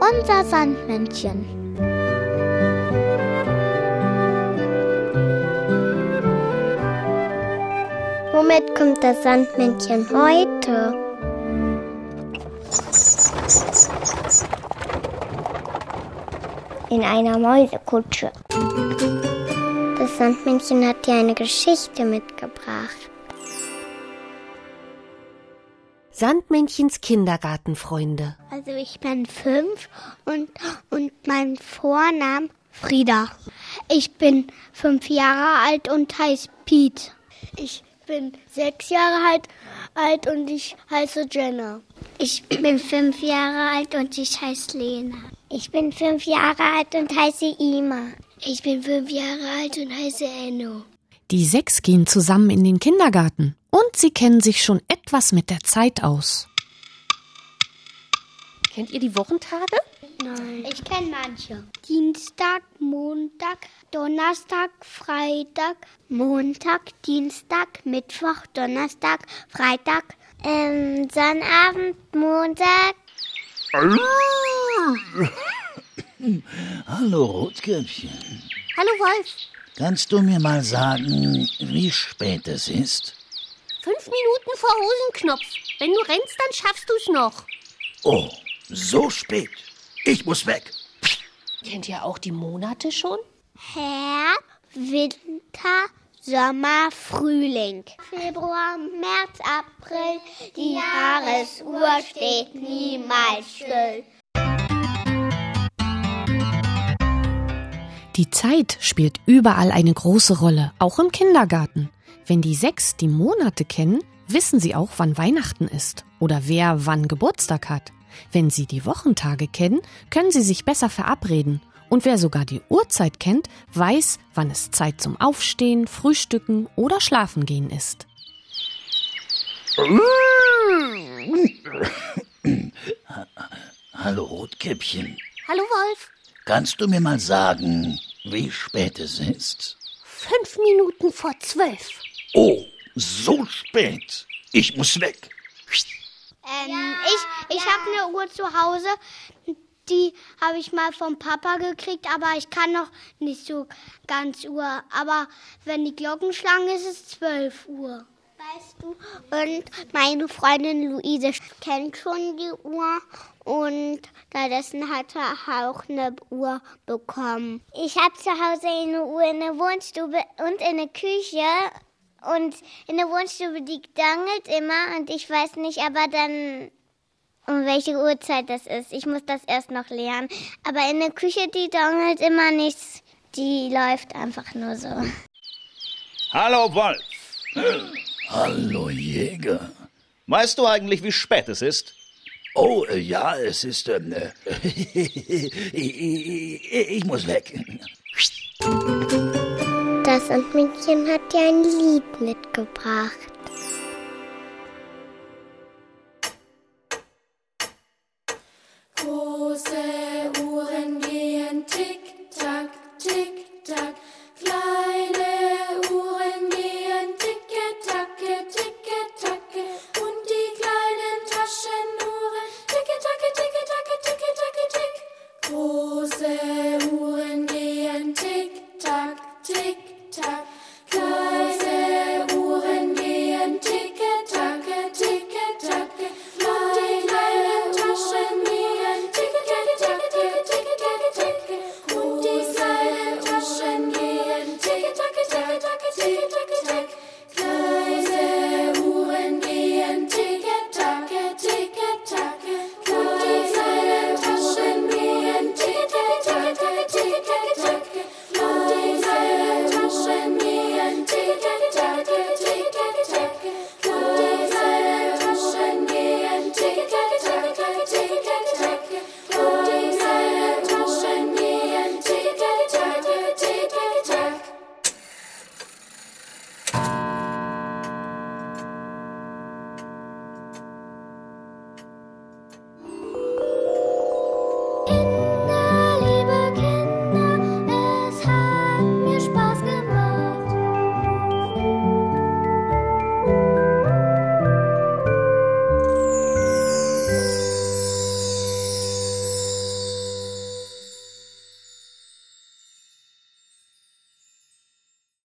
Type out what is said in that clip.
Unser Sandmännchen. Womit kommt das Sandmännchen heute? In einer Mäusekutsche. Das Sandmännchen hat dir eine Geschichte mitgebracht. Sandmännchens Kindergartenfreunde. Also ich bin fünf und, und mein Vorname Frieda. Ich bin fünf Jahre alt und heiße Pete. Ich bin sechs Jahre alt, alt und ich heiße Jenna. Ich bin fünf Jahre alt und ich heiße Lena. Ich bin fünf Jahre alt und heiße Ima. Ich bin fünf Jahre alt und heiße Enno. Die sechs gehen zusammen in den Kindergarten und sie kennen sich schon etwas mit der Zeit aus. Kennt ihr die Wochentage? Nein. Ich kenne manche. Dienstag, Montag, Donnerstag, Freitag, Montag, Dienstag, Mittwoch, Donnerstag, Freitag, ähm, Sonnabend, Montag. Hallo Rotkäppchen. Hallo Wolf. Kannst du mir mal sagen, wie spät es ist? Fünf Minuten vor Hosenknopf. Wenn du rennst, dann schaffst du's noch. Oh, so spät. Ich muss weg. Kennt ihr auch die Monate schon? Herbst, Winter, Sommer, Frühling. Februar, März, April, die Jahresuhr steht niemals still. Die Zeit spielt überall eine große Rolle, auch im Kindergarten. Wenn die sechs die Monate kennen, wissen sie auch, wann Weihnachten ist oder wer wann Geburtstag hat. Wenn sie die Wochentage kennen, können sie sich besser verabreden. Und wer sogar die Uhrzeit kennt, weiß, wann es Zeit zum Aufstehen, Frühstücken oder Schlafengehen ist. Hallo Rotkäppchen. Hallo Wolf. Kannst du mir mal sagen, wie spät es ist? Fünf Minuten vor zwölf. Oh, so spät. Ich muss weg. Ähm, ich ich habe eine Uhr zu Hause, die habe ich mal vom Papa gekriegt, aber ich kann noch nicht so ganz Uhr. Aber wenn die Glocken schlagen, ist es 12 Uhr. Weißt du? Und meine Freundin Luise kennt schon die Uhr und stattdessen hat er auch eine Uhr bekommen. Ich habe zu Hause eine Uhr in der Wohnstube und in der Küche und in der Wohnstube, die dangelt immer und ich weiß nicht aber dann, um welche Uhrzeit das ist. Ich muss das erst noch lernen. Aber in der Küche, die dangelt immer nichts. Die läuft einfach nur so. Hallo Wolf. Hallo Jäger. Weißt du eigentlich, wie spät es ist? Oh, äh, ja, es ist. Ähm, äh, ich muss weg. Das Sandmännchen hat dir ein Lied mitgebracht. Große